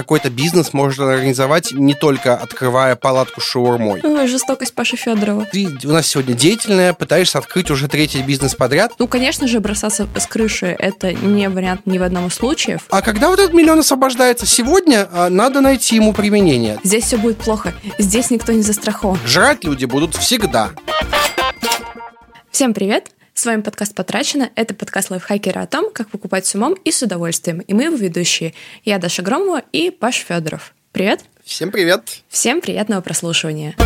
какой-то бизнес можно организовать не только открывая палатку с шаурмой. Ой, жестокость Паши Федорова. Ты у нас сегодня деятельная, пытаешься открыть уже третий бизнес подряд. Ну, конечно же, бросаться с крыши – это не вариант ни в одном из случаев. А когда вот этот миллион освобождается сегодня, а, надо найти ему применение. Здесь все будет плохо. Здесь никто не застрахован. Жрать люди будут всегда. Всем привет! С вами подкаст «Потрачено». Это подкаст лайфхакера о том, как покупать с умом и с удовольствием. И мы его ведущие. Я Даша Громова и Паш Федоров. Привет! Всем привет! Всем приятного прослушивания!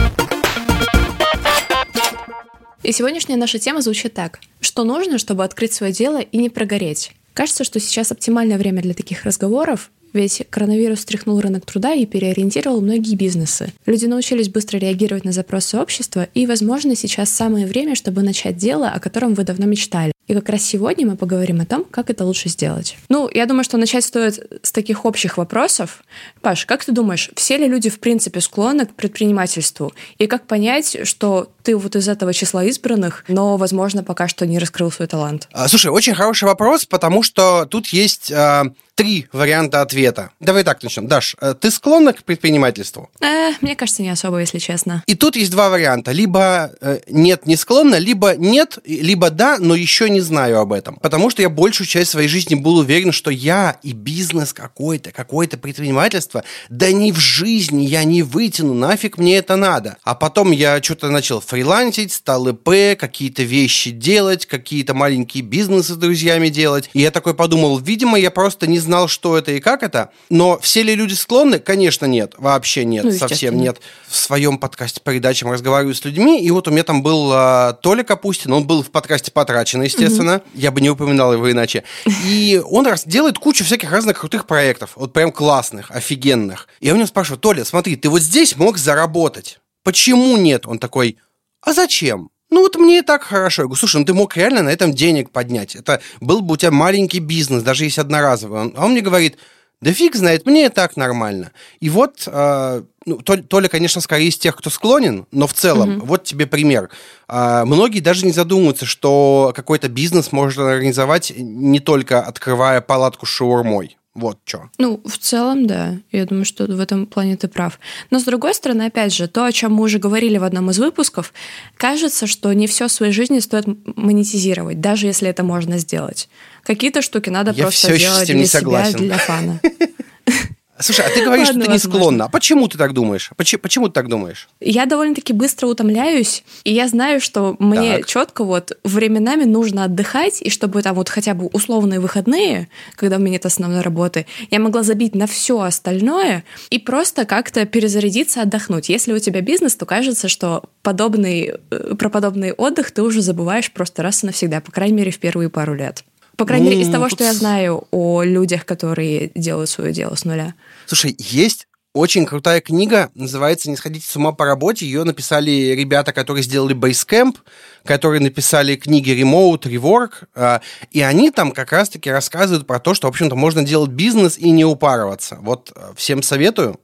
И сегодняшняя наша тема звучит так. Что нужно, чтобы открыть свое дело и не прогореть? Кажется, что сейчас оптимальное время для таких разговоров, ведь коронавирус встряхнул рынок труда и переориентировал многие бизнесы. Люди научились быстро реагировать на запросы общества, и, возможно, сейчас самое время, чтобы начать дело, о котором вы давно мечтали. И как раз сегодня мы поговорим о том, как это лучше сделать. Ну, я думаю, что начать стоит с таких общих вопросов. Паш, как ты думаешь, все ли люди в принципе склонны к предпринимательству? И как понять, что ты вот из этого числа избранных, но, возможно, пока что не раскрыл свой талант? А, слушай, очень хороший вопрос, потому что тут есть э, три варианта ответа. Давай так начнем. Даш, э, ты склонна к предпринимательству? Э, мне кажется, не особо, если честно. И тут есть два варианта. Либо э, нет, не склонна, либо нет, либо да, но еще не знаю об этом. Потому что я большую часть своей жизни был уверен, что я и бизнес какой-то, какое-то предпринимательство, да ни в жизни я не вытяну, нафиг мне это надо. А потом я что-то начал фрилансить, стал ИП, какие-то вещи делать, какие-то маленькие бизнесы с друзьями делать. И я такой подумал, видимо, я просто не знал, что это и как это. Но все ли люди склонны? Конечно, нет. Вообще нет. Ну, совсем нет. В своем подкасте передачам разговариваю с людьми, и вот у меня там был а, Толя Капустин, он был в подкасте «Потрачено», естественно. Я бы не упоминал его иначе. И он раз делает кучу всяких разных крутых проектов. Вот прям классных, офигенных. И я у него спрашиваю, Толя, смотри, ты вот здесь мог заработать. Почему нет? Он такой, а зачем? Ну вот мне и так хорошо. Я говорю, слушай, ну ты мог реально на этом денег поднять. Это был бы у тебя маленький бизнес, даже если одноразовый. А он мне говорит, да фиг знает, мне и так нормально. И вот, э, ну, то, Толя, конечно, скорее из тех, кто склонен, но в целом, Мгм. вот тебе пример. А, многие даже не задумываются, что какой-то бизнес можно организовать не только открывая палатку с шаурмой. Вот что. Ну, в целом, да. Я думаю, что в этом плане ты прав. Но, с другой стороны, опять же, то, о чем мы уже говорили в одном из выпусков, кажется, что не все в своей жизни стоит монетизировать, даже если это можно сделать. Какие-то штуки надо Я просто всё ещё с делать этим не для себя, согласен. для фана. Слушай, а ты говоришь, Ладно, что ты не возможно. склонна. А почему ты так думаешь? Почему, почему ты так думаешь? Я довольно-таки быстро утомляюсь, и я знаю, что мне Так. четко вот временами нужно отдыхать, и чтобы там вот хотя бы условные выходные, когда у меня нет основной работы, я могла забить на все остальное и просто как-то перезарядиться, отдохнуть. Если у тебя бизнес, то кажется, что подобный, э, про подобный отдых ты уже забываешь просто раз и навсегда, по крайней мере, в первые пару лет. По крайней мере, из Ну, того, тут что я знаю о людях, которые делают свое дело с нуля. Слушай, есть очень крутая книга, называется «Не сходите с ума по работе». Ее написали ребята, которые сделали Basecamp, которые написали книги Remote, Rework, а, и они там как раз-таки рассказывают про то, что, в общем-то, можно делать бизнес и не упарываться. Вот а, всем советую.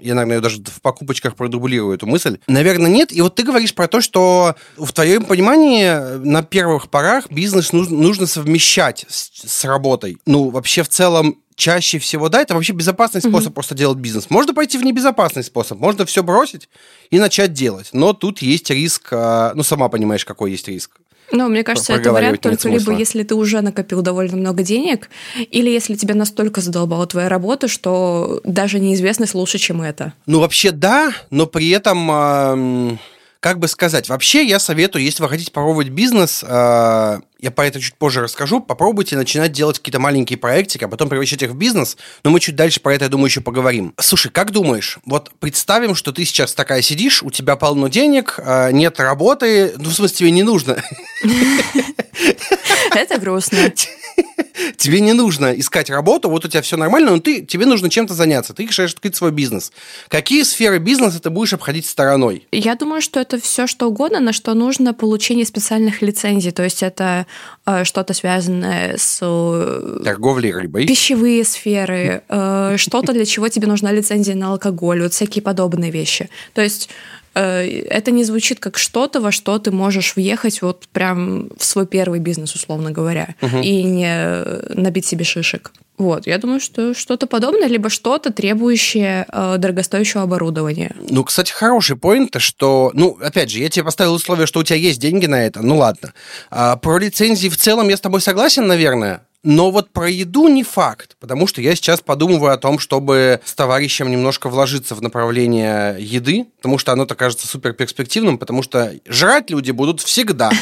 Я, наверное, ее даже в покупочках продублирую эту мысль. Наверное, нет. И вот ты говоришь про то, что в твоем понимании э, на первых порах бизнес нужно, нужно совмещать с, с работой. Ну, вообще, в целом, чаще всего, да, это вообще безопасный способ просто делать бизнес. Можно пойти в небезопасный способ, можно все бросить и начать делать. Но тут есть риск, а, ну, сама понимаешь, какой есть риск. Ну, мне кажется, это вариант только либо смысла. если ты уже накопил довольно много денег, или если тебя настолько задолбала твоя работа, что даже неизвестность лучше, чем это. Ну, вообще, да, но при этом, ам, как бы сказать, вообще я советую, если вы хотите попробовать бизнес, а, я про это чуть позже расскажу, попробуйте начинать делать какие-то маленькие проектики, а потом превращать их в бизнес, но мы чуть дальше про это, я думаю, еще поговорим. Слушай, как думаешь, вот представим, что ты сейчас такая сидишь, у тебя полно денег, а, нет работы, ну, в смысле, тебе не нужно, Это грустно. тебе не нужно искать работу, вот у тебя все нормально, но ты, тебе нужно чем-то заняться, ты решаешь открыть свой бизнес. Какие сферы бизнеса ты будешь обходить стороной? Я думаю, что это все что угодно, на что нужно получение специальных лицензий. То есть это э, что-то связанное с э, Торговля рыбой. пищевые сферы, э, что-то, для чего тебе нужна лицензия на алкоголь, вот всякие подобные вещи. То есть это не звучит как что-то, во что ты можешь въехать вот прям в свой первый бизнес, условно говоря, и не набить себе шишек. Вот, я думаю, что что-то подобное, либо что-то требующее э, дорогостоящего оборудования. Ну, кстати, хороший поинт, что, ну, опять же, я тебе поставил условие, что у тебя есть деньги на это, ну ладно. А, про лицензии в целом я с тобой согласен, наверное. Но вот про еду не факт, потому что я сейчас подумываю о том, чтобы с товарищем немножко вложиться в направление еды, потому что оно-то кажется супер перспективным, потому что жрать люди будут всегда.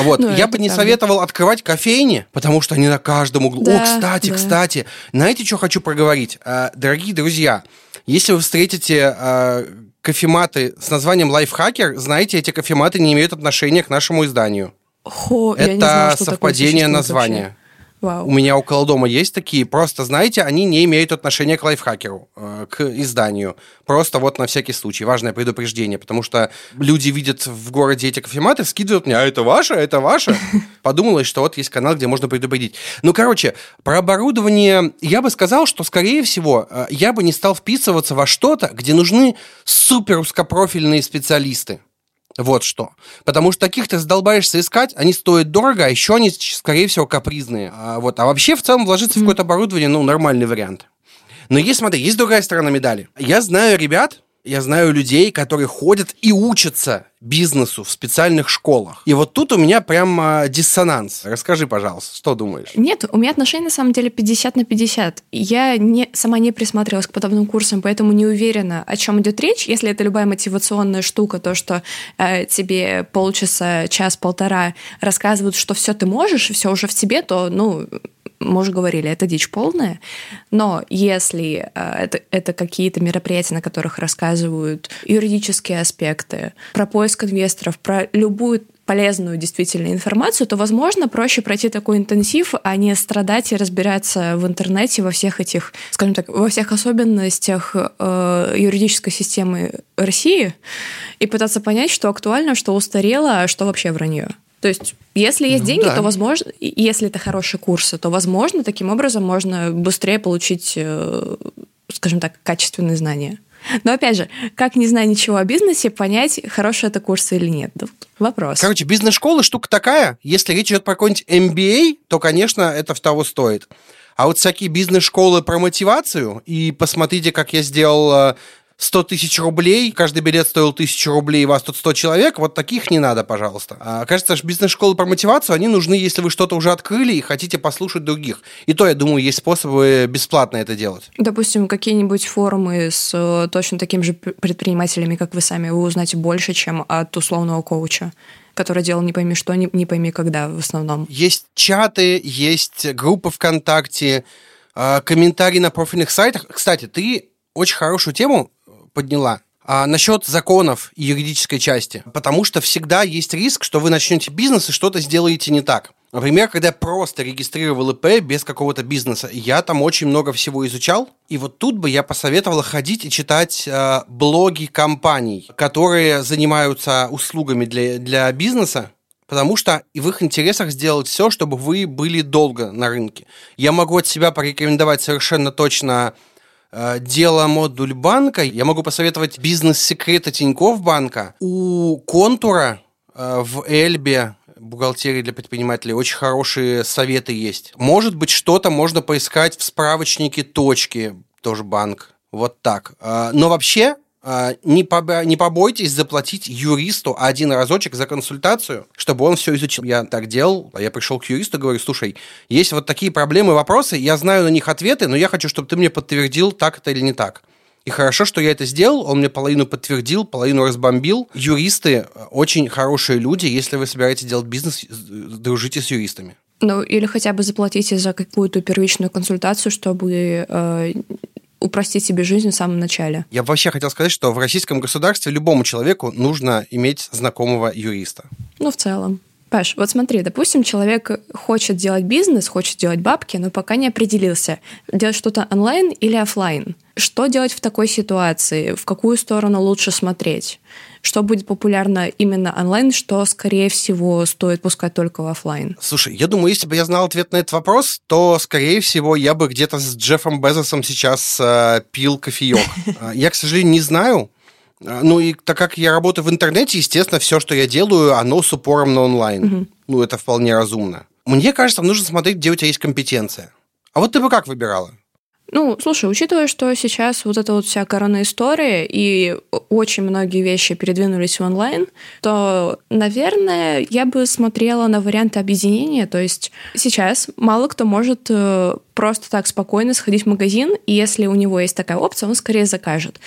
Вот, ну, я бы не советовал открывать кофейни, потому что они на каждом углу. О, кстати, кстати, знаете, что хочу проговорить? А, дорогие друзья, если вы встретите а, кофематы с названием лайфхакер, знаете, эти кофематы не имеют отношения к нашему изданию. Хо, Это знала, совпадение названия. Вообще. Вау. У меня около дома есть такие. Просто, знаете, они не имеют отношения к лайфхакеру, э, к изданию. Просто вот на всякий случай. Важное предупреждение, потому что люди видят в городе эти кофематы, скидывают мне, а это ваше, это ваше. Подумалось, что вот есть канал, где можно предупредить. Ну, короче, про оборудование я бы сказал, что, скорее всего, э, я бы не стал вписываться во что-то, где нужны супер узкопрофильные специалисты. Вот что. Потому что таких ты задолбаешься искать, они стоят дорого, а еще они, скорее всего, капризные. А, вот. а вообще, в целом, вложиться mm-hmm. в какое-то оборудование, ну, нормальный вариант. Но есть, смотри, есть другая сторона медали. Я знаю ребят, я знаю людей, которые ходят и учатся бизнесу в специальных школах. И вот тут у меня прям а, диссонанс. Расскажи, пожалуйста, что думаешь? Нет, у меня отношения на самом деле 50 на 50. Я не, сама не присматривалась к подобным курсам, поэтому не уверена, о чем идет речь. Если это любая мотивационная штука, то, что э, тебе полчаса, час-полтора рассказывают, что все ты можешь, все уже в тебе, то, ну, мы уже говорили, это дичь полная, но если э, это, это какие-то мероприятия, на которых рассказывают юридические аспекты, про поиск инвесторов, про любую полезную действительно информацию, то, возможно, проще пройти такой интенсив, а не страдать и разбираться в интернете во всех этих, скажем так, во всех особенностях э, юридической системы России и пытаться понять, что актуально, что устарело, а что вообще вранье. То есть, если есть ну, деньги, да. то возможно, если это хорошие курсы, то возможно, таким образом можно быстрее получить, э, скажем так, качественные знания. Но опять же, как не зная ничего о бизнесе, понять, хороший это курс или нет? Вопрос. Короче, бизнес-школа штука такая. Если речь идет про какой-нибудь MBA, то, конечно, это в того стоит. А вот всякие бизнес-школы про мотивацию, и посмотрите, как я сделал э, 100 тысяч рублей, каждый билет стоил тысячу рублей, и вас тут 100 человек, вот таких не надо, пожалуйста. А, кажется, что бизнес-школы про мотивацию, они нужны, если вы что-то уже открыли и хотите послушать других. И то, я думаю, есть способы бесплатно это делать. Допустим, какие-нибудь форумы с э, точно такими же предпринимателями, как вы сами, вы узнаете больше, чем от условного коуча который делал не пойми что, не, не пойми когда в основном. Есть чаты, есть группы ВКонтакте, э, комментарии на профильных сайтах. Кстати, ты очень хорошую тему подняла. А насчет законов и юридической части. Потому что всегда есть риск, что вы начнете бизнес и что-то сделаете не так. Например, когда я просто регистрировал ИП без какого-то бизнеса, я там очень много всего изучал, и вот тут бы я посоветовал ходить и читать э, блоги компаний, которые занимаются услугами для, для бизнеса, потому что и в их интересах сделать все, чтобы вы были долго на рынке. Я могу от себя порекомендовать совершенно точно дело модуль банка, я могу посоветовать бизнес-секреты Тинькофф банка. У Контура э, в Эльбе бухгалтерии для предпринимателей очень хорошие советы есть. Может быть, что-то можно поискать в справочнике точки, тоже банк. Вот так. Э, но вообще не, по, не побойтесь заплатить юристу один разочек за консультацию, чтобы он все изучил. Я так делал, а я пришел к юристу говорю, слушай, есть вот такие проблемы, вопросы, я знаю на них ответы, но я хочу, чтобы ты мне подтвердил, так это или не так. И хорошо, что я это сделал, он мне половину подтвердил, половину разбомбил. Юристы очень хорошие люди, если вы собираетесь делать бизнес, дружите с юристами. Ну, или хотя бы заплатите за какую-то первичную консультацию, чтобы э, упростить себе жизнь в самом начале. Я вообще хотел сказать, что в российском государстве любому человеку нужно иметь знакомого юриста. Ну, в целом. Паш, вот смотри, допустим, человек хочет делать бизнес, хочет делать бабки, но пока не определился, делать что-то онлайн или офлайн. Что делать в такой ситуации? В какую сторону лучше смотреть? Что будет популярно именно онлайн, что, скорее всего, стоит пускать только в офлайн? Слушай, я думаю, если бы я знал ответ на этот вопрос, то, скорее всего, я бы где-то с Джеффом Безосом сейчас э, пил кофеек. А, я, к сожалению, не знаю, ну и так как я работаю в интернете, естественно, все, что я делаю, оно с упором на онлайн. Угу. Ну, это вполне разумно. Мне кажется, нужно смотреть, где у тебя есть компетенция. А вот ты бы как выбирала? Ну, слушай, учитывая, что сейчас вот эта вот вся корона-история и очень многие вещи передвинулись в онлайн, то, наверное, я бы смотрела на варианты объединения. То есть сейчас мало кто может э, просто так спокойно сходить в магазин, и если у него есть такая опция, он скорее закажет.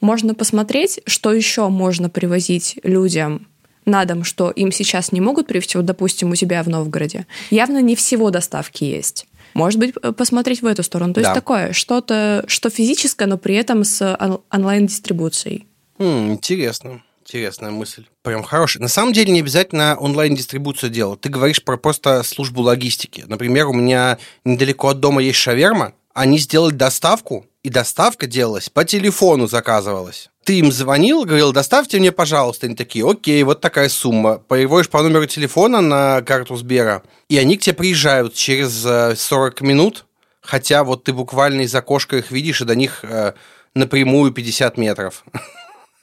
Можно посмотреть, что еще можно привозить людям на дом, что им сейчас не могут привезти, вот, допустим, у себя в Новгороде. Явно не всего доставки есть. Может быть, посмотреть в эту сторону. То да. есть такое, что-то, что физическое, но при этом с онлайн-дистрибуцией. М, интересно. Интересная мысль. Прям хорошая. На самом деле не обязательно онлайн-дистрибуцию делать. Ты говоришь про просто службу логистики. Например, у меня недалеко от дома есть шаверма. Они сделали доставку, и доставка делалась по телефону заказывалась ты им звонил, говорил, доставьте мне, пожалуйста. Они такие, окей, вот такая сумма. Переводишь по номеру телефона на карту Сбера, и они к тебе приезжают через 40 э, минут, хотя вот ты буквально из окошка их видишь, и до них э, напрямую 50 метров.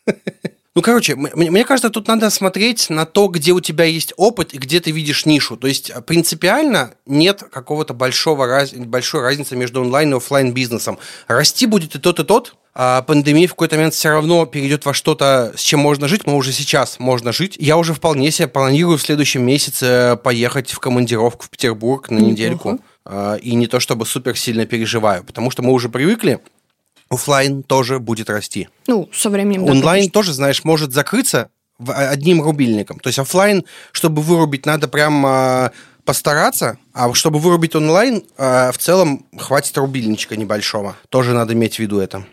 Ну, короче, мне кажется, тут надо смотреть на то, где у тебя есть опыт и где ты видишь нишу. То есть принципиально нет какого-то большого раз... большой разницы между онлайн и офлайн бизнесом. Расти будет и тот, и тот, а пандемия в какой-то момент все равно перейдет во что-то, с чем можно жить, мы уже сейчас можно жить. Я уже вполне себе планирую в следующем месяце поехать в командировку в Петербург на недельку. Uh-huh. И не то чтобы супер сильно переживаю, потому что мы уже привыкли, офлайн тоже будет расти. Ну, со временем. Онлайн да, тоже, знаешь, может закрыться одним рубильником. То есть офлайн, чтобы вырубить, надо прям а, постараться, а чтобы вырубить онлайн, а, в целом хватит рубильничка небольшого. Тоже надо иметь в виду это.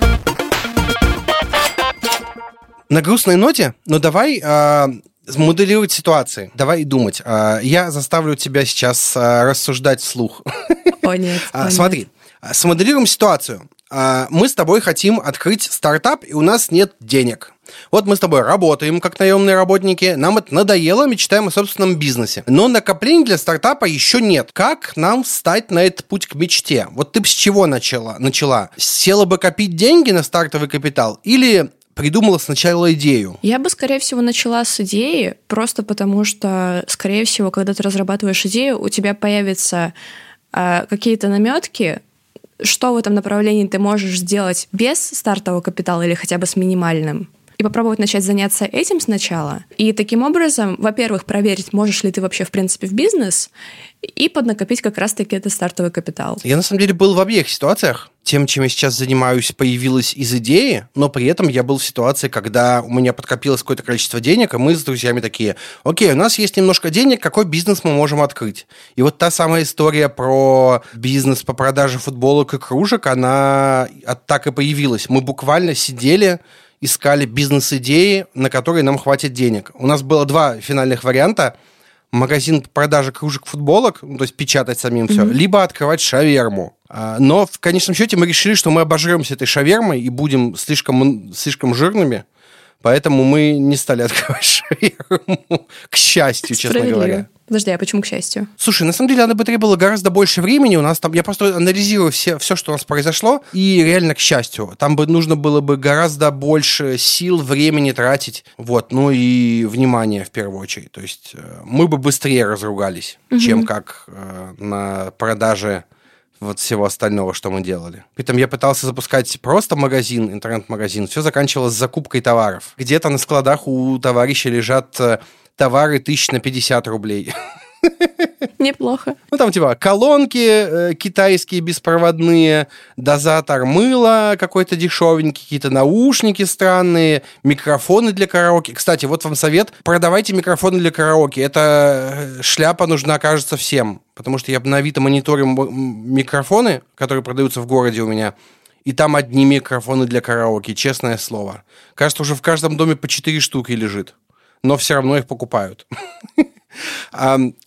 На грустной ноте, но давай э, моделировать ситуации. Давай думать. Я заставлю тебя сейчас рассуждать вслух. О, нет. О, Смотри, нет. смоделируем ситуацию. Мы с тобой хотим открыть стартап, и у нас нет денег. Вот мы с тобой работаем как наемные работники, нам это надоело, мечтаем о собственном бизнесе. Но накоплений для стартапа еще нет. Как нам встать на этот путь к мечте? Вот ты с чего начала? начала? Села бы копить деньги на стартовый капитал или придумала сначала идею? Я бы, скорее всего, начала с идеи, просто потому что, скорее всего, когда ты разрабатываешь идею, у тебя появятся э, какие-то наметки, что в этом направлении ты можешь сделать без стартового капитала или хотя бы с минимальным и попробовать начать заняться этим сначала. И таким образом, во-первых, проверить, можешь ли ты вообще, в принципе, в бизнес, и поднакопить как раз-таки этот стартовый капитал. Я, на самом деле, был в обеих ситуациях. Тем, чем я сейчас занимаюсь, появилось из идеи, но при этом я был в ситуации, когда у меня подкопилось какое-то количество денег, и мы с друзьями такие, окей, у нас есть немножко денег, какой бизнес мы можем открыть? И вот та самая история про бизнес по продаже футболок и кружек, она так и появилась. Мы буквально сидели искали бизнес-идеи, на которые нам хватит денег. У нас было два финальных варианта. Магазин продажи кружек футболок, ну, то есть печатать самим mm-hmm. все, либо открывать шаверму. А, но в конечном счете мы решили, что мы обожремся этой шавермой и будем слишком, слишком жирными. Поэтому мы не стали открывать шаверму, к счастью, честно говоря. Подожди, а почему к счастью? Слушай, на самом деле она бы требовала гораздо больше времени. У нас там, я просто анализирую все, все, что у нас произошло, и реально к счастью. Там бы нужно было бы гораздо больше сил, времени тратить. Вот, ну и внимания в первую очередь. То есть э, мы бы быстрее разругались, угу. чем как э, на продаже вот всего остального, что мы делали. При этом я пытался запускать просто магазин, интернет-магазин. Все заканчивалось закупкой товаров. Где-то на складах у товарища лежат э, товары тысяч на 50 рублей. Неплохо. Ну, там, типа, колонки э, китайские беспроводные, дозатор мыла какой-то дешевенький, какие-то наушники странные, микрофоны для караоке. Кстати, вот вам совет. Продавайте микрофоны для караоке. Эта э, шляпа нужна, кажется, всем. Потому что я на Авито мониторю микрофоны, которые продаются в городе у меня, и там одни микрофоны для караоке, честное слово. Кажется, уже в каждом доме по 4 штуки лежит но все равно их покупают.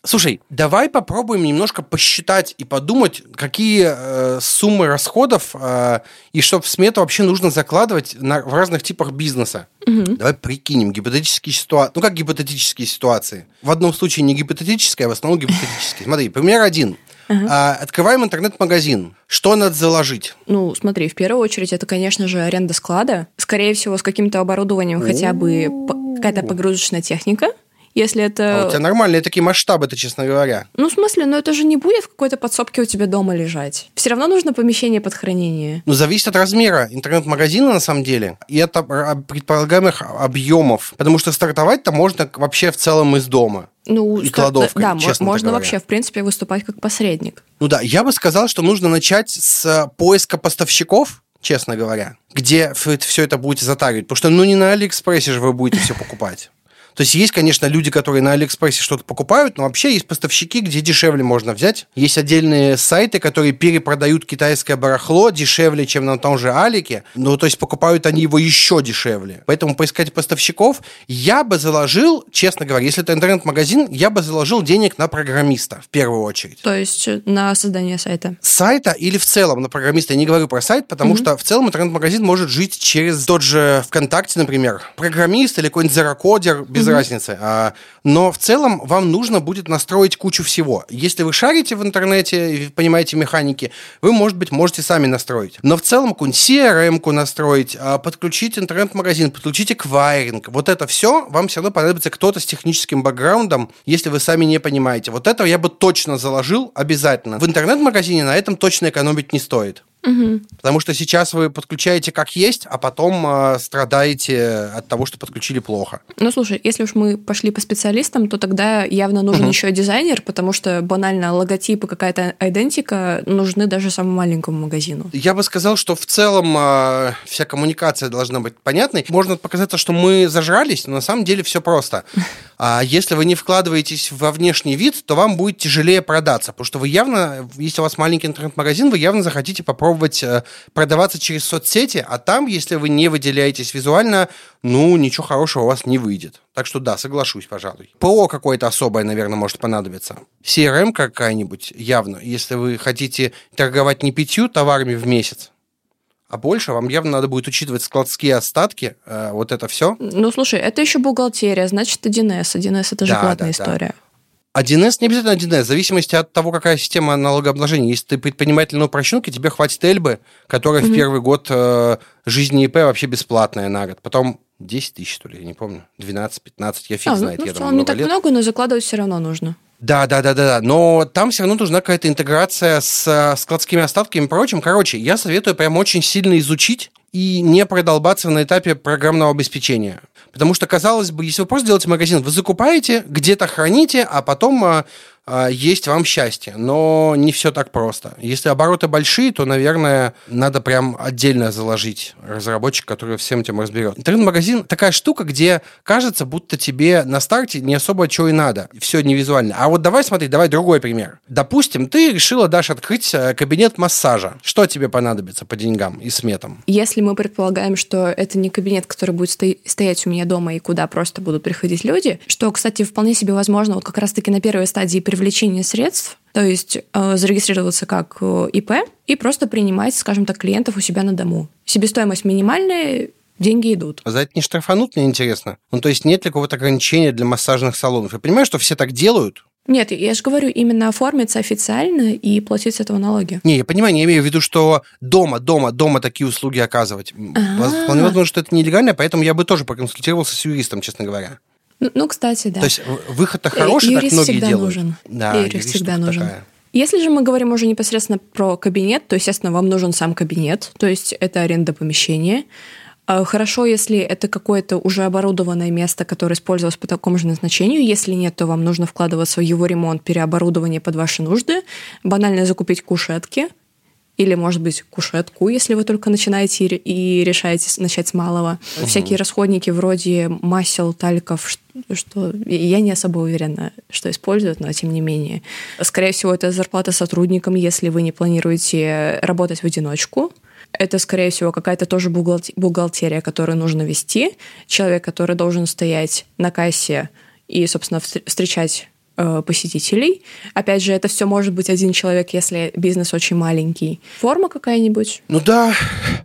Слушай, давай попробуем немножко посчитать и подумать, какие э, суммы расходов э, и что в смету вообще нужно закладывать на, в разных типах бизнеса. Угу. Давай прикинем гипотетические ситуации. Ну, как гипотетические ситуации? В одном случае не гипотетические, а в основном гипотетические. Смотри, пример один. Ага. А, открываем интернет-магазин. Что надо заложить? Ну, смотри, в первую очередь это, конечно же, аренда склада. Скорее всего, с каким-то оборудованием, хотя бы какая-то погрузочная техника Если это... А у тебя нормальные такие масштабы-то, честно говоря. Ну, в смысле, но это же не будет в какой-то подсобке у тебя дома лежать. Все равно нужно помещение под хранение. Ну, зависит от размера интернет-магазина, на самом деле, и от предполагаемых объемов. Потому что стартовать-то можно вообще в целом из дома. Ну, и кладовкой, да, честно можно говоря. вообще, в принципе, выступать как посредник. Ну да, я бы сказал, что нужно начать с поиска поставщиков, честно говоря, где все это будете затаривать. Потому что, ну, не на Алиэкспрессе же вы будете все покупать. То есть есть, конечно, люди, которые на Алиэкспрессе что-то покупают, но вообще есть поставщики, где дешевле можно взять. Есть отдельные сайты, которые перепродают китайское барахло дешевле, чем на том же Алике. Ну, то есть покупают они его еще дешевле. Поэтому поискать поставщиков я бы заложил, честно говоря, если это интернет-магазин, я бы заложил денег на программиста в первую очередь. То есть на создание сайта? Сайта или в целом на программиста. Я не говорю про сайт, потому mm-hmm. что в целом интернет-магазин может жить через тот же ВКонтакте, например. Программист или какой-нибудь зерокодер без без mm-hmm. разницы. А, но в целом вам нужно будет настроить кучу всего. Если вы шарите в интернете и понимаете механики, вы, может быть, можете сами настроить. Но в целом какую-нибудь CRM-ку настроить, а, подключить интернет-магазин, подключить эквайринг. Вот это все вам все равно понадобится кто-то с техническим бэкграундом, если вы сами не понимаете. Вот это я бы точно заложил обязательно. В интернет-магазине на этом точно экономить не стоит. Угу. Потому что сейчас вы подключаете как есть, а потом э, страдаете от того, что подключили плохо. Ну, слушай, если уж мы пошли по специалистам, то тогда явно нужен угу. еще дизайнер, потому что банально логотипы, какая-то идентика нужны даже самому маленькому магазину. Я бы сказал, что в целом э, вся коммуникация должна быть понятной. Можно показаться, что мы зажрались, но на самом деле все просто. А если вы не вкладываетесь во внешний вид, то вам будет тяжелее продаться, потому что вы явно, если у вас маленький интернет-магазин, вы явно захотите попробовать попробовать э, продаваться через соцсети, а там, если вы не выделяетесь визуально, ну, ничего хорошего у вас не выйдет. Так что да, соглашусь, пожалуй. ПО какое-то особое, наверное, может понадобиться. CRM какая-нибудь, явно. Если вы хотите торговать не пятью товарами в месяц, а больше вам явно надо будет учитывать складские остатки, э, вот это все. Ну, слушай, это еще бухгалтерия, значит, 1С. 1С это же да, платная да, история. Да. 1С не обязательно 1С, в зависимости от того, какая система налогообложения. Если ты предприниматель на упрощенке, тебе хватит Эльбы, которая mm-hmm. в первый год э, жизни ИП вообще бесплатная на год. Потом 10 тысяч, что ли, я не помню. 12-15, я фиг а, знает. Ну, я в целом не так лет. много, но закладывать все равно нужно. Да, да, да, да, да. Но там все равно нужна какая-то интеграция с э, складскими остатками и прочим. Короче, я советую прям очень сильно изучить и не продолбаться на этапе программного обеспечения. Потому что, казалось бы, если вы просто делаете магазин, вы закупаете, где-то храните, а потом а, есть вам счастье. Но не все так просто. Если обороты большие, то, наверное, надо прям отдельно заложить разработчик, который всем этим разберет. Интернет-магазин такая штука, где кажется, будто тебе на старте не особо чего и надо. Все не визуально. А вот давай смотри, давай другой пример. Допустим, ты решила, Даш, открыть э, кабинет массажа. Что тебе понадобится по деньгам и сметам? Если мы предполагаем, что это не кабинет, который будет стоять у меня дома и куда просто будут приходить люди, что, кстати, вполне себе возможно вот как раз-таки на первой стадии привлечения средств, то есть э, зарегистрироваться как э, ИП и просто принимать, скажем так, клиентов у себя на дому. Себестоимость минимальная, деньги идут. А за это не штрафанут, мне интересно? Ну, то есть нет ли какого-то ограничения для массажных салонов? Я понимаю, что все так делают, нет, я же говорю, именно оформиться официально и платить с этого налоги. Не, я понимаю, я имею в виду, что дома, дома, дома такие услуги оказывать. А-а-а. Вполне возможно, что это нелегально, поэтому я бы тоже проконсультировался с юристом, честно говоря. Ну, кстати, да. То есть выход-то хороший, юрист как многие всегда делают. нужен. Да, юрист, юрист всегда нужен. Такая. Если же мы говорим уже непосредственно про кабинет, то, естественно, вам нужен сам кабинет, то есть это аренда помещения. А, хорошо, если это какое-то уже оборудованное место, которое использовалось по такому же назначению. Если нет, то вам нужно вкладываться в его ремонт, переоборудование под ваши нужды. Банально закупить кушетки, или, может быть, кушетку, если вы только начинаете и решаете начать с малого. Угу. Всякие расходники вроде масел, тальков, что я не особо уверена, что используют, но тем не менее. Скорее всего, это зарплата сотрудникам, если вы не планируете работать в одиночку. Это, скорее всего, какая-то тоже бухгалтерия, которую нужно вести. Человек, который должен стоять на кассе и, собственно, встречать посетителей. Опять же, это все может быть один человек, если бизнес очень маленький. Форма какая-нибудь? Ну да,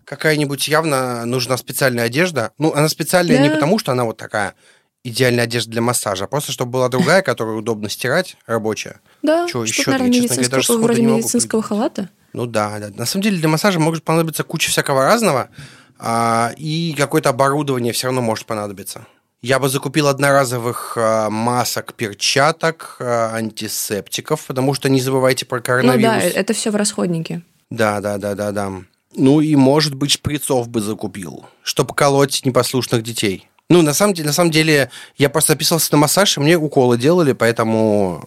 какая-нибудь явно нужна специальная одежда. Ну, она специальная да. не потому, что она вот такая идеальная одежда для массажа, а просто чтобы была другая, которую удобно стирать, рабочая. Да, что еще? Наверное, я, честно говоря, даже вроде медицинского халата. Ну да, да. На самом деле для массажа может понадобиться куча всякого разного, а, и какое-то оборудование все равно может понадобиться. Я бы закупил одноразовых э, масок, перчаток, э, антисептиков, потому что не забывайте про коронавирус. Ну да, это все в расходнике. Да, да, да, да, да. Ну и, может быть, шприцов бы закупил, чтобы колоть непослушных детей. Ну, на самом деле, на самом деле, я просто записывался на массаж, и мне уколы делали, поэтому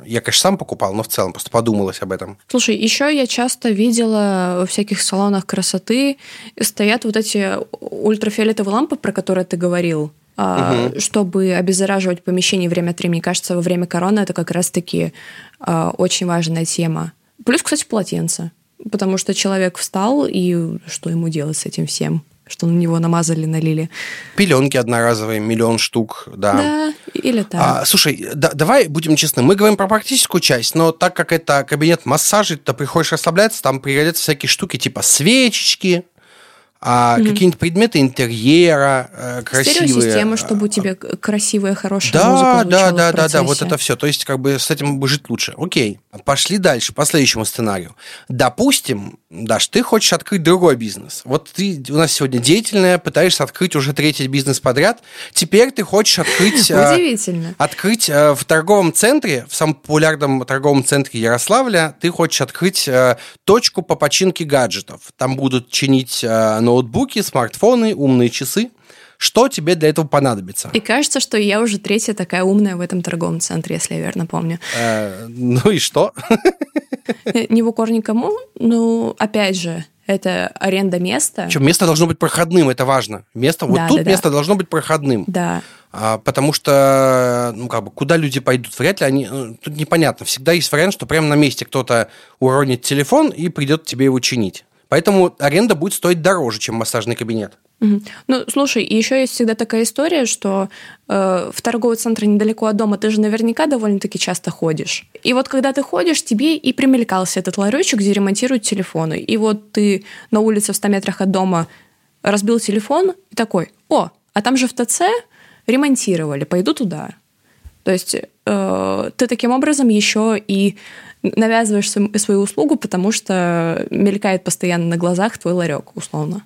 э, я, конечно, сам покупал, но в целом просто подумалось об этом. Слушай, еще я часто видела во всяких салонах красоты стоят вот эти ультрафиолетовые лампы, про которые ты говорил угу. чтобы обеззараживать помещение время от времени. Кажется, во время короны это как раз-таки а, очень важная тема. Плюс, кстати, полотенце. Потому что человек встал, и что ему делать с этим всем? Что на него намазали, налили. Пеленки одноразовые, миллион штук, да. Да, или так. А, слушай, да, давай будем честны, мы говорим про практическую часть, но так как это кабинет массажа, ты приходишь расслабляться, там пригодятся всякие штуки типа свечечки, а mm-hmm. какие-нибудь предметы интерьера э, красивые. Стереосистема, чтобы у тебя красивая, хорошая да, музыка Да, да, да, да, вот это все. То есть, как бы с этим жить лучше. Окей, пошли дальше, по следующему сценарию. Допустим, Даш, ты хочешь открыть другой бизнес. Вот ты у нас сегодня деятельная, пытаешься открыть уже третий бизнес подряд. Теперь ты хочешь открыть... Э, Удивительно. Открыть э, в торговом центре, в самом популярном торговом центре Ярославля, ты хочешь открыть точку по починке гаджетов. Там будут чинить ноутбуки, смартфоны, умные часы. Что тебе для этого понадобится? И кажется, что я уже третья такая умная в этом торговом центре, если я верно помню. Э, ну и что? Э, не в укор никому, но опять же, это аренда места. Причем место должно быть проходным, это важно. Место, вот тут место должно быть проходным. Да. А, потому что, ну, как бы, куда люди пойдут, вряд ли они... Ну, тут непонятно. Всегда есть вариант, что прямо на месте кто-то уронит телефон и придет тебе его чинить. Поэтому аренда будет стоить дороже, чем массажный кабинет. Ну, слушай, еще есть всегда такая история, что э, в торговый центр недалеко от дома ты же наверняка довольно-таки часто ходишь. И вот когда ты ходишь, тебе и примелькался этот ларечек, где ремонтируют телефоны. И вот ты на улице в 100 метрах от дома разбил телефон и такой, о, а там же в ТЦ ремонтировали, пойду туда. То есть э, ты таким образом еще и навязываешь свою услугу, потому что мелькает постоянно на глазах твой ларек, условно.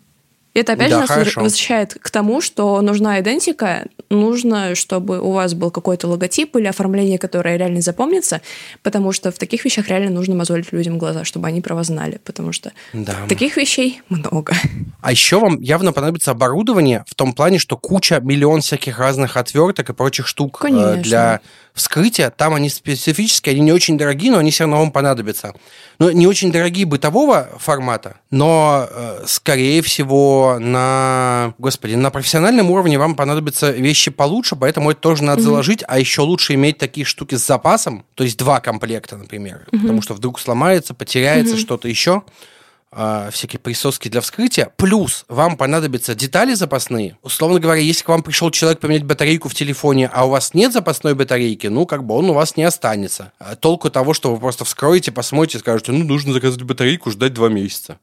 Это опять да, же нас хорошо. возвращает к тому, что нужна идентика, нужно, чтобы у вас был какой-то логотип или оформление, которое реально запомнится, потому что в таких вещах реально нужно мозолить людям глаза, чтобы они про вас знали, потому что да. таких вещей много. А еще вам явно понадобится оборудование в том плане, что куча, миллион всяких разных отверток и прочих штук э, Конечно. для вскрытия. Там они специфические, они не очень дорогие, но они все равно вам понадобятся. Ну, не очень дорогие бытового формата, но, э, скорее всего, на, господи, на профессиональном уровне вам понадобятся вещи получше, поэтому это тоже надо mm-hmm. заложить, а еще лучше иметь такие штуки с запасом, то есть два комплекта, например, mm-hmm. потому что вдруг сломается, потеряется mm-hmm. что-то еще. А, всякие присоски для вскрытия. Плюс вам понадобятся детали запасные. Условно говоря, если к вам пришел человек поменять батарейку в телефоне, а у вас нет запасной батарейки, ну, как бы он у вас не останется. А толку того, что вы просто вскроете, посмотрите, скажете, ну, нужно заказать батарейку, ждать два месяца.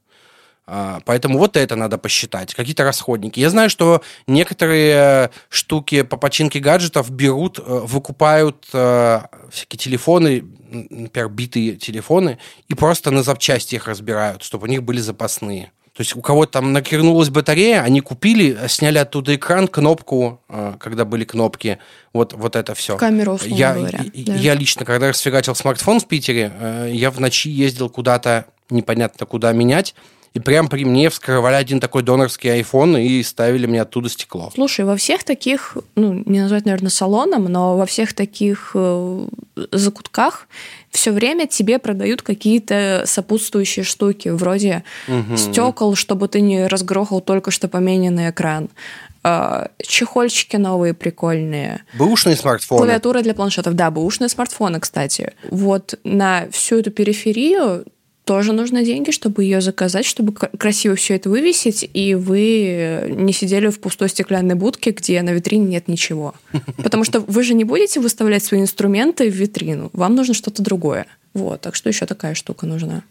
А, поэтому вот это надо посчитать, какие-то расходники. Я знаю, что некоторые штуки по починке гаджетов берут, э, выкупают э, всякие телефоны, например, битые телефоны, и просто на запчасти их разбирают, чтобы у них были запасные. То есть у кого-то там накернулась батарея, они купили, сняли оттуда экран, кнопку, э, когда были кнопки, вот, вот это все. Камеру, я, говоря. Я, да. я лично, когда расфигачил смартфон в Питере, я в ночи ездил куда-то, непонятно куда менять, и прям при мне вскрывали один такой донорский iPhone и ставили мне оттуда стекло. Слушай, во всех таких, ну, не назвать, наверное, салоном, но во всех таких э, закутках все время тебе продают какие-то сопутствующие штуки, вроде угу. стекол, чтобы ты не разгрохал только что помененный экран, э, чехольчики новые прикольные. Бэушные смартфоны. Клавиатура для планшетов. Да, бэушные смартфоны, кстати. Вот на всю эту периферию тоже нужны деньги, чтобы ее заказать, чтобы красиво все это вывесить, и вы не сидели в пустой стеклянной будке, где на витрине нет ничего. Потому что вы же не будете выставлять свои инструменты в витрину. Вам нужно что-то другое. Вот, так что еще такая штука нужна.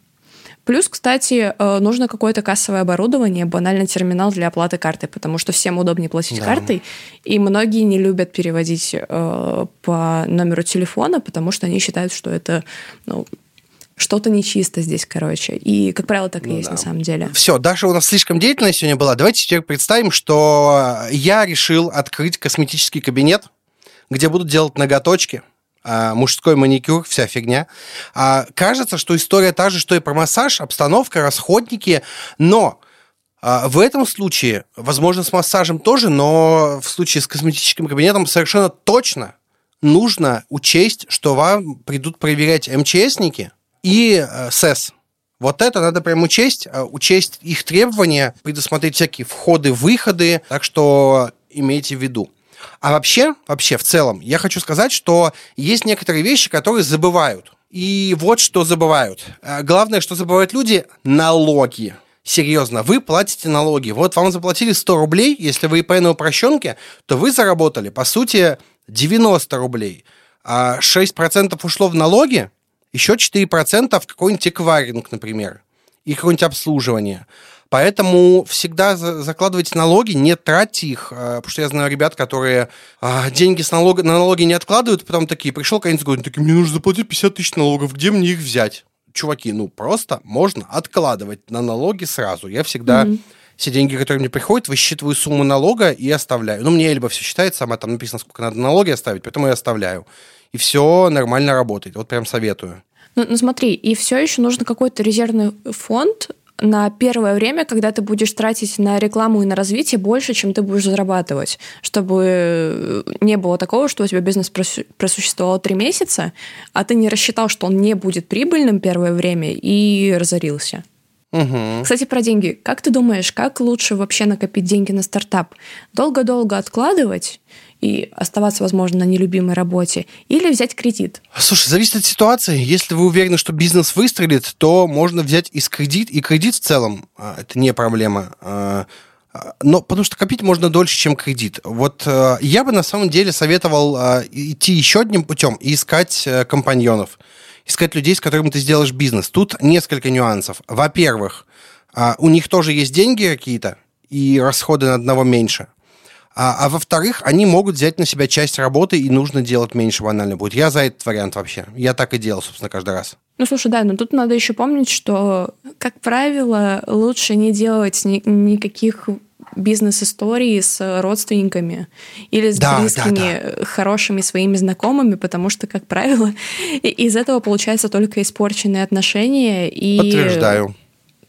Плюс, кстати, э, нужно какое-то кассовое оборудование, банально терминал для оплаты карты, потому что всем удобнее платить да. картой, и многие не любят переводить э, по номеру телефона, потому что они считают, что это ну, что-то нечисто здесь, короче. И, как правило, так и Ну есть да. на самом деле. Все, Даша у нас слишком деятельная сегодня была. Давайте теперь представим, что я решил открыть косметический кабинет, где будут делать ноготочки, а, мужской маникюр, вся фигня. А, Кажется, что история та же, что и про массаж, обстановка, расходники, но а, в этом случае, возможно, с массажем тоже, но в случае с косметическим кабинетом совершенно точно нужно учесть, что вам придут проверять МЧСники и э, СЭС. Вот это надо прям учесть, э, учесть их требования, предусмотреть всякие входы-выходы, так что имейте в виду. А вообще, вообще, в целом, я хочу сказать, что есть некоторые вещи, которые забывают. И вот что забывают. Э, Главное, что забывают люди – налоги. Серьезно, вы платите налоги. Вот вам заплатили 100 рублей, если вы ИП на упрощенке, то вы заработали, по сути, 90 рублей. А 6% ушло в налоги, еще 4% в какой-нибудь эквайринг, например, и какое-нибудь обслуживание. Поэтому всегда за- закладывайте налоги, не тратьте их, э, потому что я знаю ребят, которые а, деньги с налога, на налоги не откладывают, потом такие, пришел конец года, такие, мне нужно заплатить 50 тысяч налогов, где мне их взять? Чуваки, ну просто можно откладывать на налоги сразу. Я всегда все деньги, которые мне приходят, высчитываю сумму налога и оставляю. Ну, мне Эльба все считает сама, там написано, сколько надо налоги оставить, поэтому я оставляю. И все нормально работает. Вот прям советую. Ну, ну смотри, и все еще нужно какой-то резервный фонд на первое время, когда ты будешь тратить на рекламу и на развитие больше, чем ты будешь зарабатывать, чтобы э, не было такого, что у тебя бизнес просу- просуществовал три месяца, а ты не рассчитал, что он не будет прибыльным первое время и разорился. Мгм. Кстати, про деньги. Как ты думаешь, как лучше вообще накопить деньги на стартап? Долго-долго откладывать и оставаться, возможно, на нелюбимой работе, или взять кредит? Слушай, зависит от ситуации. Если вы уверены, что бизнес выстрелит, то можно взять из кредит. И кредит в целом а, это не проблема. А, а, Но потому что копить можно дольше, чем кредит. Вот я бы на самом деле советовал идти еще одним путем и искать э, компаньонов. Искать людей, с которыми ты сделаешь бизнес. Тут несколько нюансов. Во-первых, у них тоже есть деньги какие-то, и расходы на одного меньше. А, а во-вторых, они могут взять на себя часть работы, и нужно делать меньше банально будет. Я за этот вариант вообще. Я так и делал, собственно, каждый раз. Ну, слушай, да, но тут надо еще помнить, что, как правило, лучше не делать ни- никаких бизнес-историй с родственниками или с Да, да, близкими, хорошими своими знакомыми, потому что, как правило, из этого получается только испорченные отношения и Подтверждаю.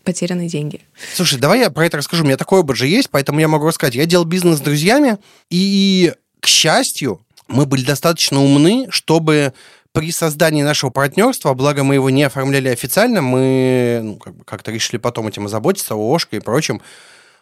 Потерянные деньги. Слушай, давай я про это расскажу. У меня такой опыт же есть, поэтому я могу рассказать. Я делал бизнес с друзьями, и, к счастью, мы были достаточно умны, чтобы при создании нашего партнерства, благо мы его не оформляли официально, мы ну, как-то решили потом этим озаботиться, ООшкой и прочим,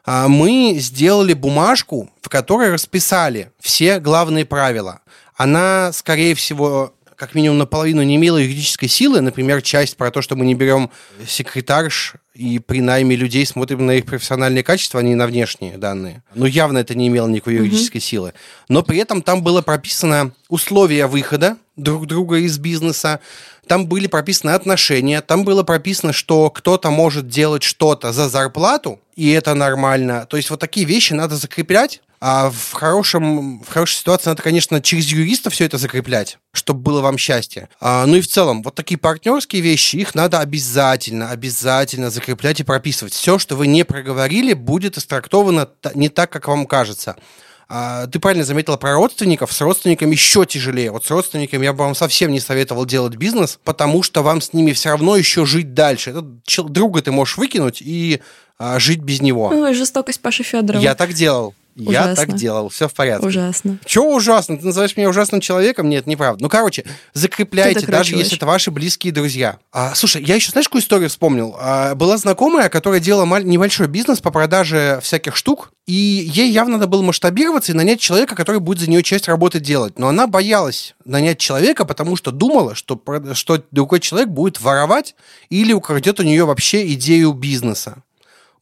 а, мы сделали бумажку, в которой расписали все главные правила. Она, скорее всего, как минимум наполовину не имела юридической силы. Например, часть про то, что мы не берем секретарш и при найме людей смотрим на их профессиональные качества, а не на внешние данные. Ну, явно это не имело никакой юридической силы. Но при этом там было прописано условия выхода друг друга из бизнеса, там были прописаны отношения, там было прописано, что кто-то может делать что-то за зарплату, и это нормально. То есть вот такие вещи надо закреплять, а в, хорошем, в хорошей ситуации надо, конечно, через юриста все это закреплять, чтобы было вам счастье. А, ну и в целом, вот такие партнерские вещи, их надо обязательно, обязательно закреплять и прописывать. Все, что вы не проговорили, будет истрактовано не так, как вам кажется. А, Ты правильно заметила про родственников. С родственниками еще тяжелее. Вот с родственниками я бы вам совсем не советовал делать бизнес, потому что вам с ними все равно еще жить дальше. Чел- друга ты можешь выкинуть и а, жить без него. Ой, жестокость Паши Федорова. Я так делал. Я Ужасно. так делал. Все в порядке. Ужасно. Чего ужасно? Ты называешь меня ужасным человеком? Нет, неправда. Ну, короче, закрепляйте, даже если это ваши близкие друзья. А, слушай, я еще, знаешь, какую историю вспомнил? А, была знакомая, которая делала маль- небольшой бизнес по продаже всяких штук, и ей явно надо было масштабироваться и нанять человека, который будет за нее часть работы делать. Но она боялась нанять человека, потому что думала, что, что другой человек будет воровать или украдет у нее вообще идею бизнеса.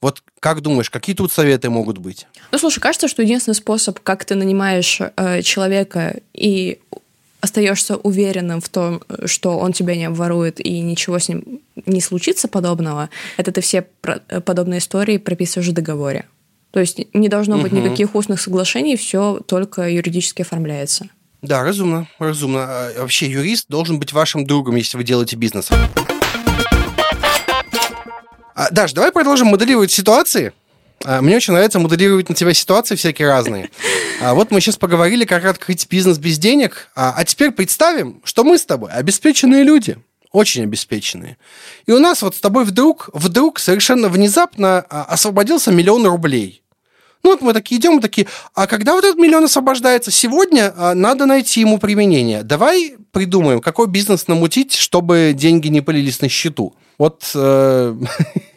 Вот как думаешь, какие тут советы могут быть? Ну, слушай, кажется, что единственный способ, как ты нанимаешь э, человека и остаешься уверенным в том, что он тебя не обворует и ничего с ним не случится подобного, это ты все про- э, подобные истории прописываешь в договоре. То есть не должно быть Мгм. никаких устных соглашений, все только юридически оформляется. Да, разумно, разумно. А, Вообще юрист должен быть вашим другом, если вы делаете бизнес. А, Даш, давай продолжим моделировать ситуации. А, Мне очень нравится моделировать на тебя ситуации всякие разные. А Вот мы сейчас поговорили, как открыть бизнес без денег. А а теперь представим, что мы с тобой обеспеченные люди. Очень обеспеченные. И у нас вот с тобой вдруг, вдруг совершенно внезапно а, освободился миллион рублей. Ну вот мы такие идем, мы такие, а когда вот этот миллион освобождается? Сегодня надо найти ему применение. Давай придумаем, какой бизнес намутить, чтобы деньги не пылились на счету. Вот э,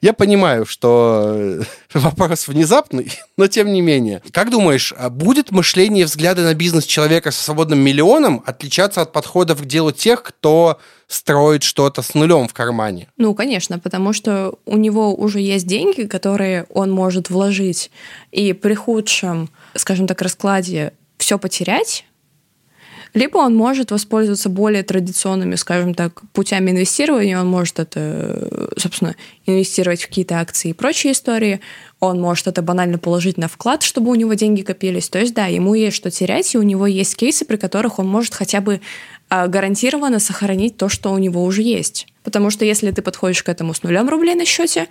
я понимаю, что э, вопрос внезапный, но тем не менее. Как думаешь, а будет мышление и взгляды на бизнес человека со свободным миллионом отличаться от подходов к делу тех, кто строит что-то с нулем в кармане? Ну, конечно, потому что у него уже есть деньги, которые он может вложить, и при худшем, скажем так, раскладе все потерять, либо он может воспользоваться более традиционными, скажем так, путями инвестирования. Он может это, собственно, инвестировать в какие-то акции и прочие истории. Он может это банально положить на вклад, чтобы у него деньги копились. То есть, да, ему есть что терять, и у него есть кейсы, при которых он может хотя бы а, гарантированно сохранить то, что у него уже есть. Потому что если ты подходишь к этому с нулем рублей на счете,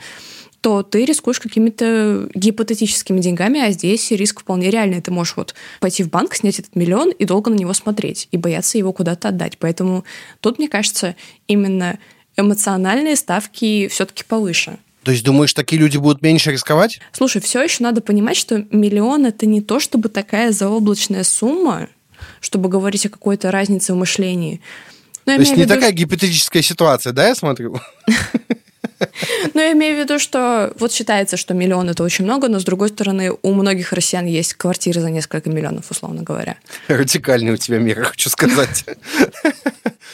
то ты рискуешь какими-то гипотетическими деньгами, а здесь риск вполне реальный. Ты можешь вот пойти в банк, снять этот миллион и долго на него смотреть, и бояться его куда-то отдать. Поэтому тут, мне кажется, именно эмоциональные ставки все-таки повыше. То есть думаешь, такие люди будут меньше рисковать? Слушай, все еще надо понимать, что миллион это не то, чтобы такая заоблачная сумма, чтобы говорить о какой-то разнице в мышлении. Но То есть не виду, такая гипотетическая ситуация, да, я смотрю? Но я имею в виду, что вот считается, что миллион это очень много, но с другой стороны, у многих россиян есть квартиры за несколько миллионов, условно говоря. Радикальные у тебя меры, хочу сказать.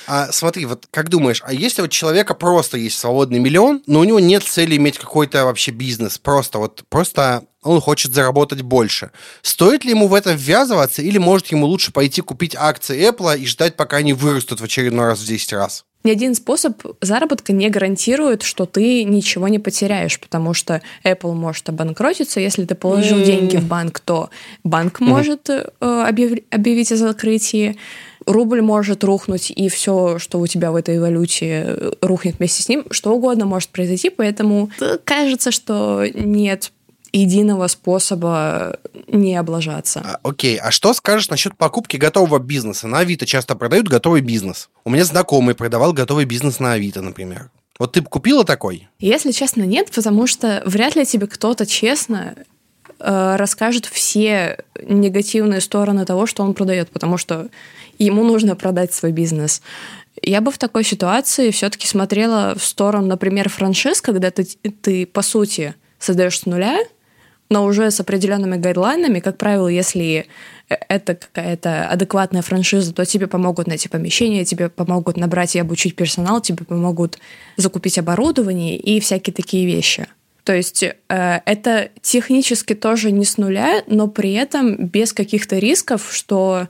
А смотри, вот как думаешь, а если у человека просто есть свободный миллион, но у него нет цели иметь какой-то вообще бизнес, просто вот просто он хочет заработать больше. Стоит ли ему в это ввязываться, или может ему лучше пойти купить акции Apple и ждать, пока они вырастут в очередной раз в 10 раз? Ни один способ заработка не гарантирует, что ты ничего не потеряешь, потому что Apple может обанкротиться. Если ты положил М. деньги в банк, то банк может э, объяв- объявить о закрытии. Рубль может рухнуть, и все, что у тебя в этой валюте, э, рухнет вместе с ним. Что угодно может произойти, поэтому кажется, что нет единого способа не облажаться. А, Окей, а что скажешь насчет покупки готового бизнеса? На Авито часто продают готовый бизнес. У меня знакомый продавал готовый бизнес на Авито, например. Вот ты бы купила такой? Если честно, нет, потому что вряд ли тебе кто-то честно э, расскажет все негативные стороны того, что он продает, потому что ему нужно продать свой бизнес. Я бы в такой ситуации все-таки смотрела в сторону, например, франшиз, когда ты, ты по сути создаешь с нуля, но уже с определенными гайдлайнами. Как правило, если это какая-то адекватная франшиза, то тебе помогут найти помещение, тебе помогут набрать и обучить персонал, тебе помогут закупить оборудование и всякие такие вещи. То есть э, это технически тоже не с нуля, но при этом без каких-то рисков, что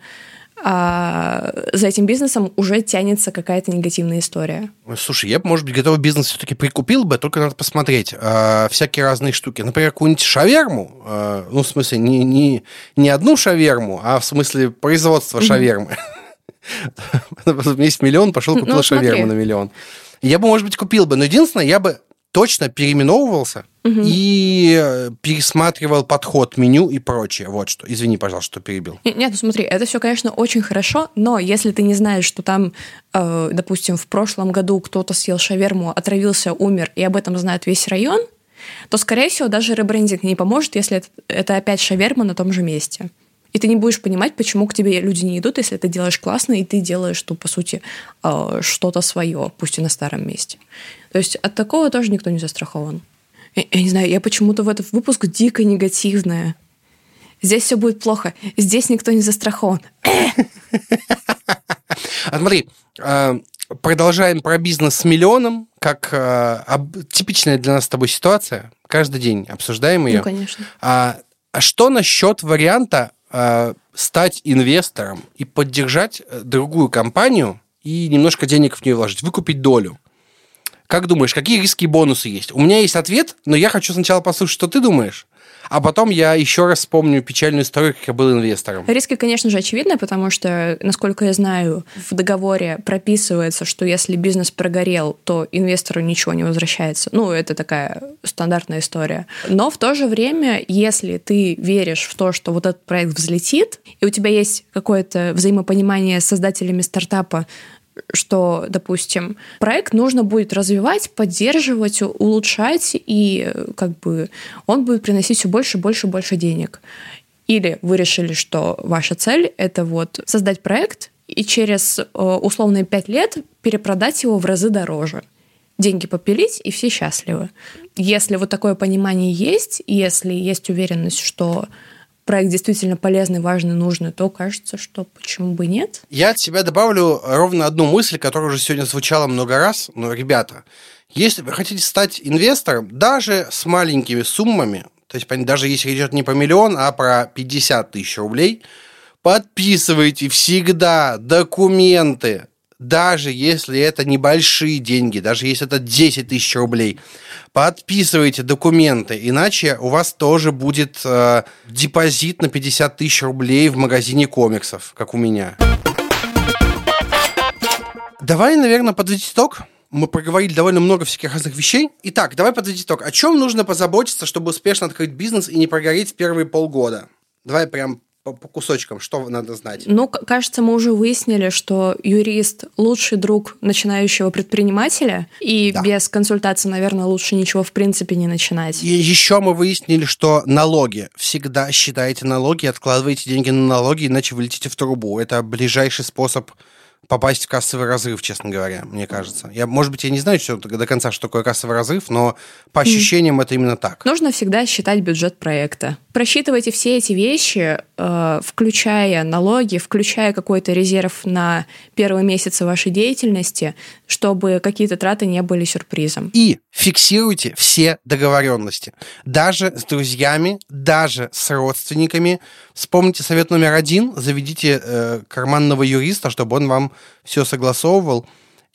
а, за этим бизнесом уже тянется какая-то негативная история. Слушай, я бы, может быть, готовый бизнес все-таки прикупил бы, только надо посмотреть. э, всякие разные штуки. Например, какую-нибудь шаверму, э, ну, в смысле, не, не, не одну шаверму, а в смысле производства шавермы. Есть миллион, пошел, Ну, купил шаверму на миллион. Я бы, может быть, купил бы, но единственное, я бы точно переименовывался и э, пересматривал подход меню и прочее. Вот что. Извини, пожалуйста, что перебил. Не- Нет, ну смотри, это все, конечно, очень хорошо, но если ты не знаешь, что там, э, допустим, в прошлом году кто-то съел шаверму, отравился, умер, и об этом знает весь район, то, скорее всего, даже ребрендинг не поможет, если это, это опять шаверма на том же месте. И ты не будешь понимать, почему к тебе люди не идут, если ты делаешь классно, и ты делаешь, что, по сути, э, что-то свое, пусть и на старом месте. То есть от такого тоже никто не застрахован. Я, я не знаю, я почему-то в этот выпуск дико негативная. Здесь все будет плохо. Здесь никто не застрахован. А смотри, э, продолжаем про бизнес с миллионом, как об- типичная для нас с тобой ситуация. Каждый день обсуждаем ее. Ну, конечно. А, а что насчет варианта стать инвестором и поддержать э, другую компанию и немножко денег в нее вложить, выкупить долю? Как думаешь, какие риски и бонусы есть? У меня есть ответ, но я хочу сначала послушать, что ты думаешь, а потом я еще раз вспомню печальную историю, как я был инвестором. Риски, конечно же, очевидны, потому что, насколько я знаю, в договоре прописывается, что если бизнес прогорел, то инвестору ничего не возвращается. Ну, это такая стандартная история. Но в то же время, если ты веришь в то, что вот этот проект взлетит, и у тебя есть какое-то взаимопонимание с создателями стартапа, что, допустим, проект нужно будет развивать, поддерживать, улучшать, и как бы он будет приносить все больше, больше, больше денег. Или вы решили, что ваша цель — это вот создать проект и через э, условные пять лет перепродать его в разы дороже. Деньги попилить, и все счастливы. Если вот такое понимание есть, если есть уверенность, что проект действительно полезный, важный, нужный, то кажется, что почему бы нет. Я от себя добавлю ровно одну мысль, которая уже сегодня звучала много раз. Но, ребята, если вы хотите стать инвестором, даже с маленькими суммами, то есть даже если идет не по миллион, а про 50 тысяч рублей, подписывайте всегда документы даже если это небольшие деньги, даже если это 10 тысяч рублей, подписывайте документы, иначе у вас тоже будет э, депозит на 50 тысяч рублей в магазине комиксов, как у меня. Давай, наверное, подведить итог. Мы проговорили довольно много всяких разных вещей. Итак, давай подведить итог. О чем нужно позаботиться, чтобы успешно открыть бизнес и не прогореть в первые полгода? Давай прям по, по кусочкам, что надо знать? Ну, кажется, мы уже выяснили, что юрист лучший друг начинающего предпринимателя, и да. без консультации, наверное, лучше ничего в принципе не начинать. И еще мы выяснили, что налоги. Всегда считайте налоги, откладывайте деньги на налоги, иначе вы летите в трубу. Это ближайший способ попасть в кассовый разрыв, честно говоря, мне кажется. Я, может быть, я не знаю все до конца, что такое кассовый разрыв, но по ощущениям mm. это именно так. Нужно всегда считать бюджет проекта. Просчитывайте все эти вещи, э, включая налоги, включая какой-то резерв на первые месяцы вашей деятельности, чтобы какие-то траты не были сюрпризом. И фиксируйте все договоренности. Даже с друзьями, даже с родственниками. Вспомните совет номер один, заведите э, карманного юриста, чтобы он вам все согласовывал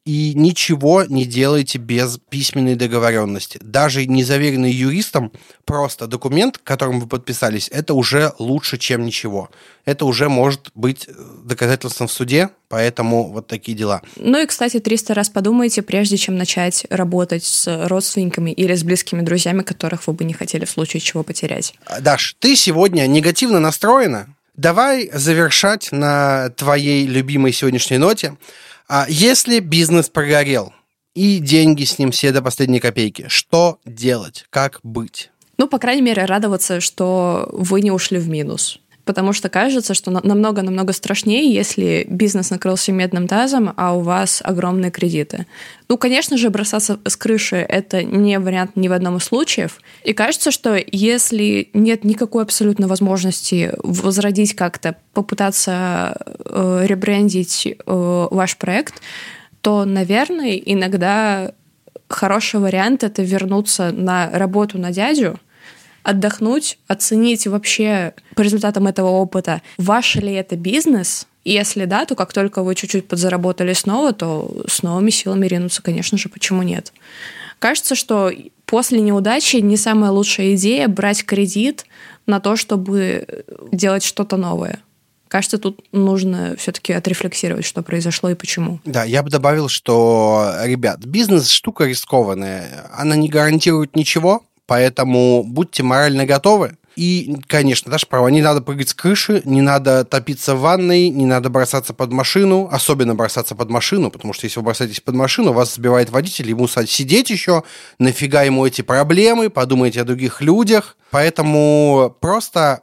и ничего не делайте без письменной договоренности. Даже не заверенный юристом, просто документ, которым вы подписались, это уже лучше, чем ничего. Это уже может быть э, доказательством в суде, поэтому вот такие дела. Ну и, кстати, 300 раз подумайте, прежде чем начать работать с родственниками или с близкими друзьями, которых вы бы не хотели в случае чего потерять. Даш, ты сегодня негативно настроена? Давай завершать на твоей любимой сегодняшней ноте. А если бизнес прогорел, и деньги с ним все до последней копейки, что делать? Как быть? Ну, по крайней мере, радоваться, что вы не ушли в минус потому что кажется, что намного-намного страшнее, если бизнес накрылся медным тазом, а у вас огромные кредиты. Ну, конечно же, бросаться с крыши — это не вариант ни в одном из случаев. И кажется, что если нет никакой абсолютно возможности возродить как-то, попытаться э, ребрендить э, ваш проект, то, наверное, иногда хороший вариант — это вернуться на работу на дядю — отдохнуть, оценить вообще по результатам этого опыта, ваш ли это бизнес, если да, то как только вы чуть-чуть подзаработали снова, то с новыми силами ринуться, конечно же, почему нет. Кажется, что после неудачи не самая лучшая идея брать кредит на то, чтобы делать что-то новое. Кажется, тут нужно все-таки отрефлексировать, что произошло и почему. Да, я бы добавил, что, ребят, бизнес штука рискованная. Она не гарантирует ничего, Поэтому будьте морально готовы. И, конечно, Даша права, не надо прыгать с крыши, не надо топиться в ванной, не надо бросаться под машину, особенно бросаться под машину, потому что если вы бросаетесь под машину, вас сбивает водитель, ему сидеть еще, нафига ему эти проблемы, подумайте о других людях. Поэтому просто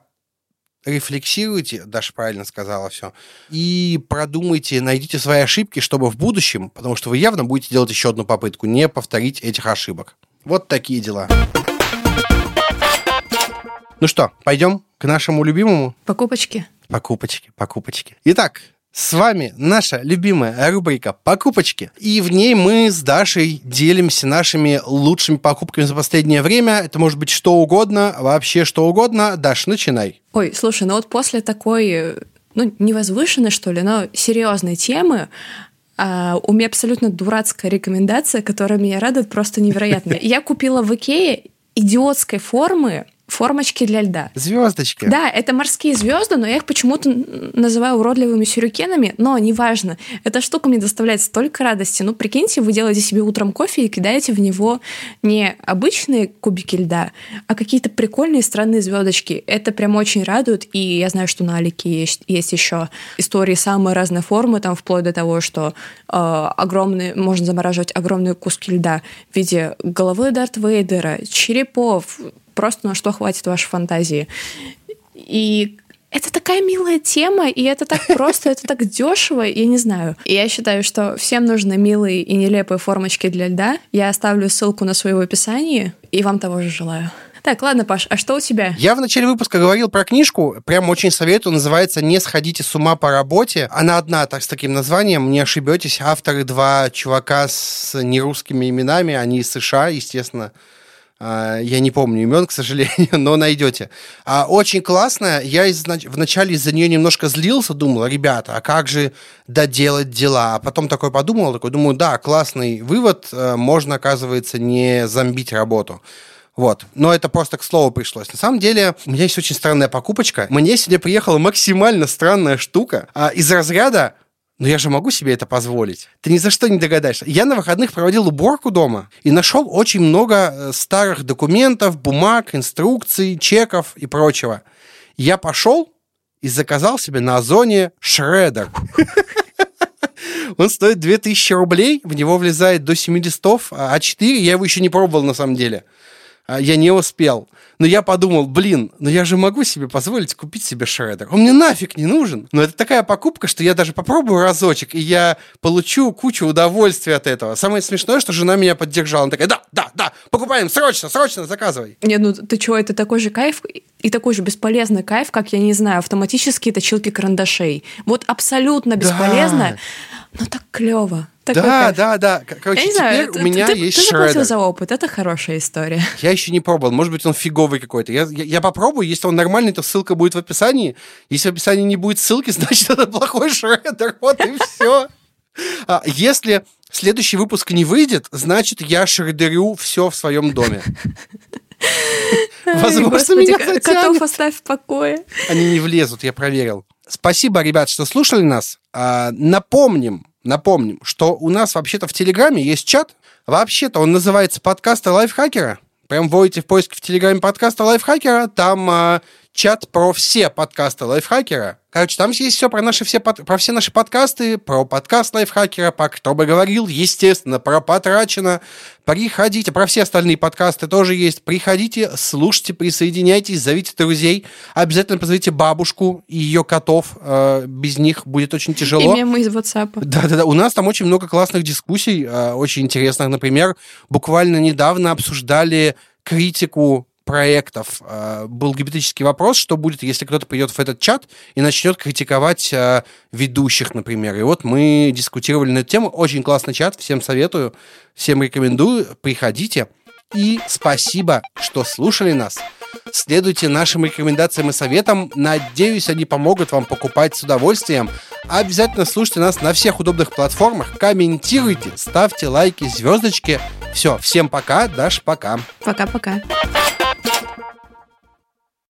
рефлексируйте, Даша правильно сказала все, и продумайте, найдите свои ошибки, чтобы в будущем, потому что вы явно будете делать еще одну попытку, не повторить этих ошибок. Вот такие дела. Ну что, пойдем к нашему любимому? Покупочки. Покупочки, покупочки. Итак, с вами наша любимая рубрика «Покупочки». И в ней мы с Дашей делимся нашими лучшими покупками за последнее время. Это может быть что угодно, вообще что угодно. Даш, начинай. Ой, слушай, ну вот после такой, ну, невозвышенной, что ли, но серьезной темы, а, у меня абсолютно дурацкая рекомендация, которая меня радует просто невероятно. Я купила в Икее идиотской формы формочки для льда. Звездочки. Да, это морские звезды, но я их почему-то называю уродливыми сюрикенами, но неважно. Эта штука мне доставляет столько радости. Ну, прикиньте, вы делаете себе утром кофе и кидаете в него не обычные кубики льда, а какие-то прикольные странные звездочки. Это прям очень радует, и я знаю, что на Алике есть, есть еще истории самой разной формы, там вплоть до того, что э, огромные, можно замораживать огромные куски льда в виде головы Дарт Вейдера, черепов, просто на что хватит вашей фантазии. И это такая милая тема, и это так просто, это так дешево, я не знаю. И я считаю, что всем нужны милые и нелепые формочки для льда. Я оставлю ссылку на свое в описании, и вам того же желаю. Так, ладно, Паш, а что у тебя? Я в начале выпуска говорил про книжку, прям очень советую, называется «Не сходите с ума по работе». Она одна так, с таким названием, не ошибетесь. Авторы два чувака с нерусскими именами, они из США, естественно. А, я не помню имен, к сожалению, но найдете. А, очень классная. Я вначале из-за нее немножко злился, думал, ребята, а как же доделать дела? А потом такой подумал, такой, думаю, да, классный вывод, э, можно, оказывается, не зомбить работу. Вот. Но это просто к слову пришлось. На самом деле, у меня есть очень странная покупочка. Мне сегодня приехала максимально странная штука а, из разряда но я же могу себе это позволить. Ты ни за что не догадаешься. Я на выходных проводил уборку дома и нашел очень много э, старых документов, бумаг, инструкций, чеков и прочего. Я пошел и заказал себе на Озоне шредер. Он стоит 2000 рублей, в него влезает до 7 листов, а 4 я его еще не пробовал на самом деле. А, я не успел. Но я подумал, блин, ну я же могу себе позволить купить себе шредер. Он мне нафиг не нужен. Но это такая покупка, что я даже попробую разочек, и я получу кучу удовольствия от этого. Самое смешное, что жена меня поддержала. Она такая, да, да, да, покупаем, срочно, срочно, заказывай. Не, ну ты чего, это такой же кайф и такой же бесполезный кайф, как, я не знаю, автоматические точилки карандашей. Вот абсолютно бесполезно, да. Но так клево. Такой да, кайф. да, да. Короче, теперь знаю, у меня ты, есть ты шредер. заплатил за опыт, это хорошая история. Я еще не пробовал, может быть, он фиговый какой-то. Я, я, я попробую, если он нормальный, то ссылка будет в описании. Если в описании не будет ссылки, значит, это плохой шредер, вот и все. А, если следующий выпуск не выйдет, значит, я шредерю все в своем доме. Возможно, меня затянет. Котов оставь в покое. Они не влезут, я проверил. Спасибо, ребят, что слушали нас. А, напомним, напомним, что у нас вообще-то в Телеграме есть чат. Вообще-то он называется «Подкасты лайфхакера». Прям вводите в поиск в Телеграме подкаста лайфхакера, там а, чат про все подкасты лайфхакера. Короче, там есть все про наши все, про все наши подкасты, про подкаст лайфхакера, про кто бы говорил, естественно, про потрачено. Приходите, про все остальные подкасты тоже есть. Приходите, слушайте, присоединяйтесь, зовите друзей. Обязательно позовите бабушку и ее котов. Э, без них будет очень тяжело. И мемы из WhatsApp. Да-да-да. У нас там очень много классных дискуссий, э, очень интересных. Например, буквально недавно обсуждали критику проектов э, был гипотетический вопрос, что будет, если кто-то придет в этот чат и начнет критиковать э, ведущих, например. И вот мы дискутировали на эту тему. Очень классный чат, всем советую, всем рекомендую. Приходите. И спасибо, что слушали нас. Следуйте нашим рекомендациям и советам. Надеюсь, они помогут вам покупать с удовольствием. Обязательно слушайте нас на всех удобных платформах. Комментируйте, ставьте лайки, звездочки. Все, всем пока, Даш, пока. Пока-пока.